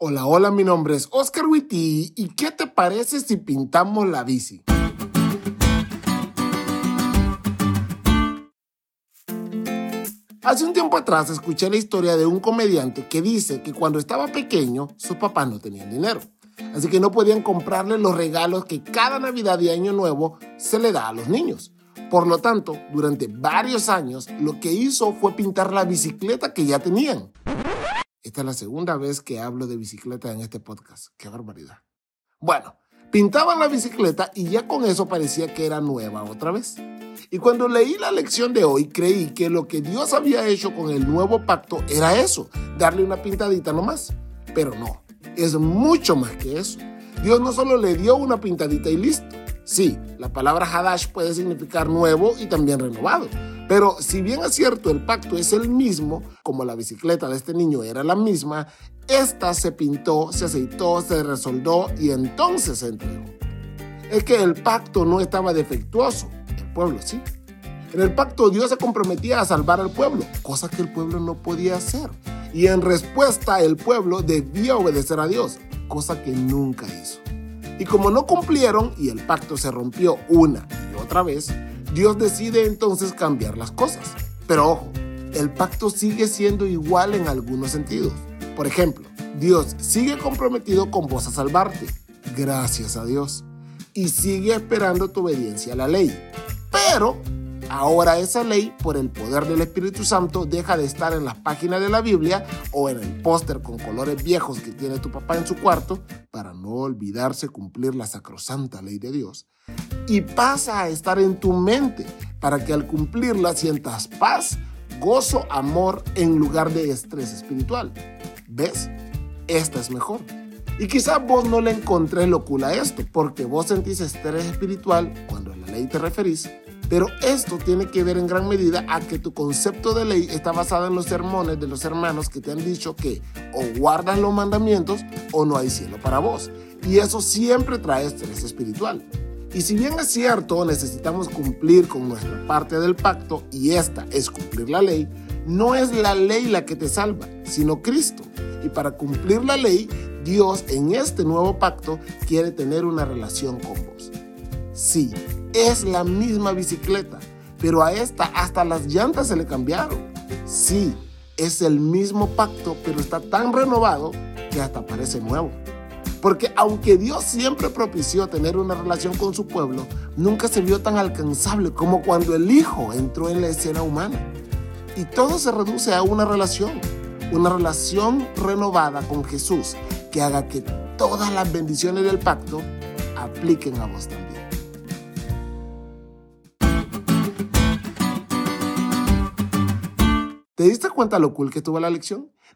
Hola, hola, mi nombre es Oscar Witty. ¿Y qué te parece si pintamos la bici? Hace un tiempo atrás escuché la historia de un comediante que dice que cuando estaba pequeño sus papás no tenían dinero. Así que no podían comprarle los regalos que cada Navidad y Año Nuevo se le da a los niños. Por lo tanto, durante varios años lo que hizo fue pintar la bicicleta que ya tenían. Esta es la segunda vez que hablo de bicicleta en este podcast. ¡Qué barbaridad! Bueno, pintaban la bicicleta y ya con eso parecía que era nueva otra vez. Y cuando leí la lección de hoy, creí que lo que Dios había hecho con el nuevo pacto era eso, darle una pintadita nomás. Pero no, es mucho más que eso. Dios no solo le dio una pintadita y listo. Sí, la palabra Hadash puede significar nuevo y también renovado. Pero si bien es cierto, el pacto es el mismo, como la bicicleta de este niño era la misma, esta se pintó, se aceitó, se resoldó y entonces se entregó. Es que el pacto no estaba defectuoso, el pueblo sí. En el pacto Dios se comprometía a salvar al pueblo, cosa que el pueblo no podía hacer. Y en respuesta el pueblo debía obedecer a Dios, cosa que nunca hizo. Y como no cumplieron y el pacto se rompió una y otra vez, Dios decide entonces cambiar las cosas. Pero ojo, el pacto sigue siendo igual en algunos sentidos. Por ejemplo, Dios sigue comprometido con vos a salvarte, gracias a Dios, y sigue esperando tu obediencia a la ley. Pero Ahora esa ley, por el poder del Espíritu Santo, deja de estar en las páginas de la Biblia o en el póster con colores viejos que tiene tu papá en su cuarto, para no olvidarse cumplir la sacrosanta ley de Dios, y pasa a estar en tu mente para que al cumplirla sientas paz, gozo, amor en lugar de estrés espiritual. ¿Ves? Esta es mejor. Y quizás vos no le encontrés locura a esto, porque vos sentís estrés espiritual cuando a la ley te referís pero esto tiene que ver en gran medida a que tu concepto de ley está basado en los sermones de los hermanos que te han dicho que o guardas los mandamientos o no hay cielo para vos. Y eso siempre trae estrés espiritual. Y si bien es cierto, necesitamos cumplir con nuestra parte del pacto y esta es cumplir la ley, no es la ley la que te salva, sino Cristo. Y para cumplir la ley, Dios en este nuevo pacto quiere tener una relación con vos. Sí, es la misma bicicleta, pero a esta hasta las llantas se le cambiaron. Sí, es el mismo pacto, pero está tan renovado que hasta parece nuevo. Porque aunque Dios siempre propició tener una relación con su pueblo, nunca se vio tan alcanzable como cuando el Hijo entró en la escena humana. Y todo se reduce a una relación, una relación renovada con Jesús que haga que todas las bendiciones del pacto apliquen a vos también. ¿Te diste cuenta lo cool que estuvo la lección?